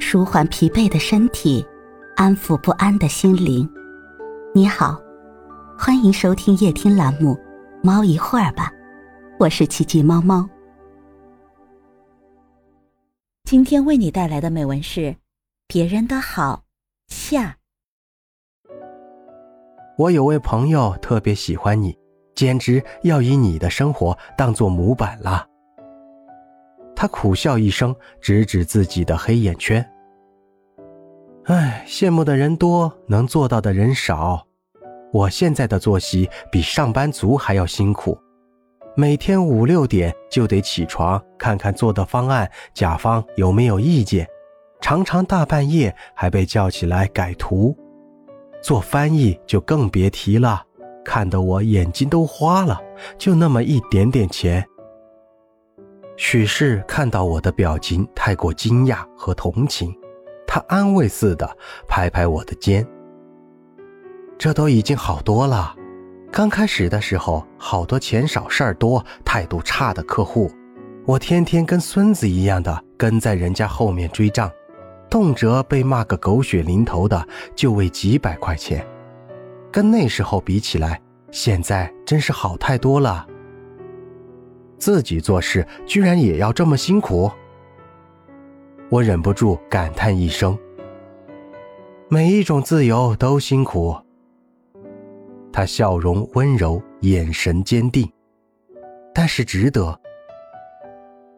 舒缓疲惫的身体，安抚不安的心灵。你好，欢迎收听夜听栏目《猫一会儿吧》，我是奇迹猫猫。今天为你带来的美文是《别人的好》下。我有位朋友特别喜欢你，简直要以你的生活当做模板了。他苦笑一声，指指自己的黑眼圈。唉，羡慕的人多，能做到的人少。我现在的作息比上班族还要辛苦，每天五六点就得起床，看看做的方案，甲方有没有意见。常常大半夜还被叫起来改图，做翻译就更别提了，看得我眼睛都花了。就那么一点点钱。许是看到我的表情太过惊讶和同情，他安慰似的拍拍我的肩。这都已经好多了。刚开始的时候，好多钱少事儿多、态度差的客户，我天天跟孙子一样的跟在人家后面追账，动辄被骂个狗血淋头的，就为几百块钱。跟那时候比起来，现在真是好太多了。自己做事居然也要这么辛苦，我忍不住感叹一声：“每一种自由都辛苦。”他笑容温柔，眼神坚定，但是值得。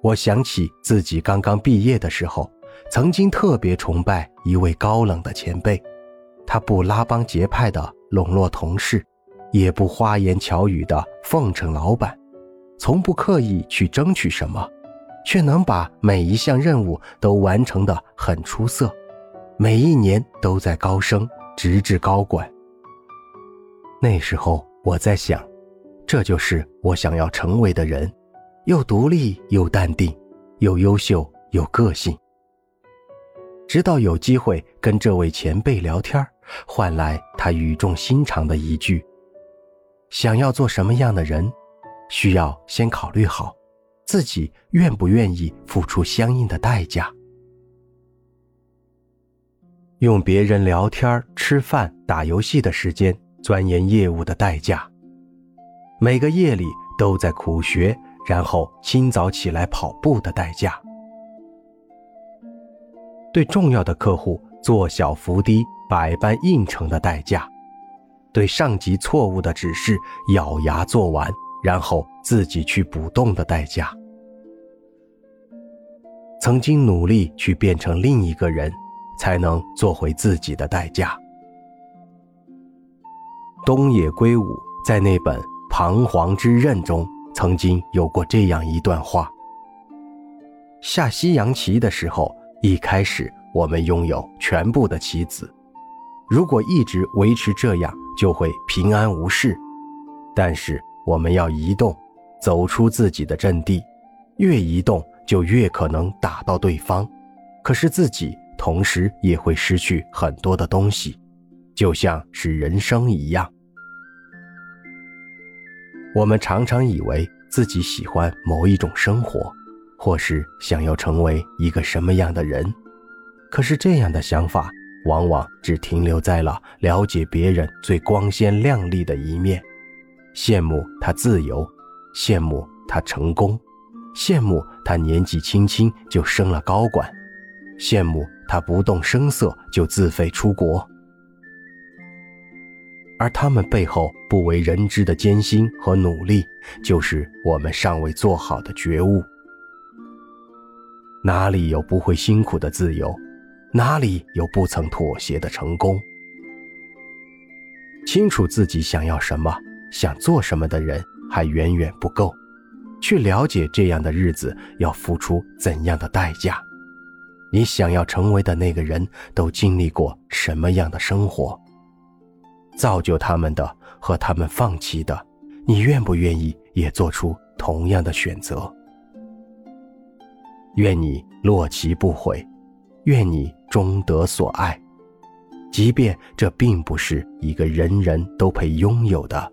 我想起自己刚刚毕业的时候，曾经特别崇拜一位高冷的前辈，他不拉帮结派的笼络同事，也不花言巧语的奉承老板。从不刻意去争取什么，却能把每一项任务都完成的很出色，每一年都在高升，直至高管。那时候我在想，这就是我想要成为的人，又独立又淡定，又优秀又个性。直到有机会跟这位前辈聊天，换来他语重心长的一句：“想要做什么样的人？”需要先考虑好，自己愿不愿意付出相应的代价。用别人聊天、吃饭、打游戏的时间钻研业务的代价，每个夜里都在苦学，然后清早起来跑步的代价，对重要的客户做小伏低、百般应承的代价，对上级错误的指示咬牙做完。然后自己去补洞的代价，曾经努力去变成另一个人，才能做回自己的代价。东野圭吾在那本《彷徨之刃》中曾经有过这样一段话：下西洋棋的时候，一开始我们拥有全部的棋子，如果一直维持这样，就会平安无事。但是。我们要移动，走出自己的阵地，越移动就越可能打到对方，可是自己同时也会失去很多的东西，就像是人生一样。我们常常以为自己喜欢某一种生活，或是想要成为一个什么样的人，可是这样的想法往往只停留在了了解别人最光鲜亮丽的一面。羡慕他自由，羡慕他成功，羡慕他年纪轻轻就升了高管，羡慕他不动声色就自费出国。而他们背后不为人知的艰辛和努力，就是我们尚未做好的觉悟。哪里有不会辛苦的自由？哪里有不曾妥协的成功？清楚自己想要什么。想做什么的人还远远不够，去了解这样的日子要付出怎样的代价。你想要成为的那个人都经历过什么样的生活？造就他们的和他们放弃的，你愿不愿意也做出同样的选择？愿你落棋不悔，愿你终得所爱，即便这并不是一个人人都配拥有的。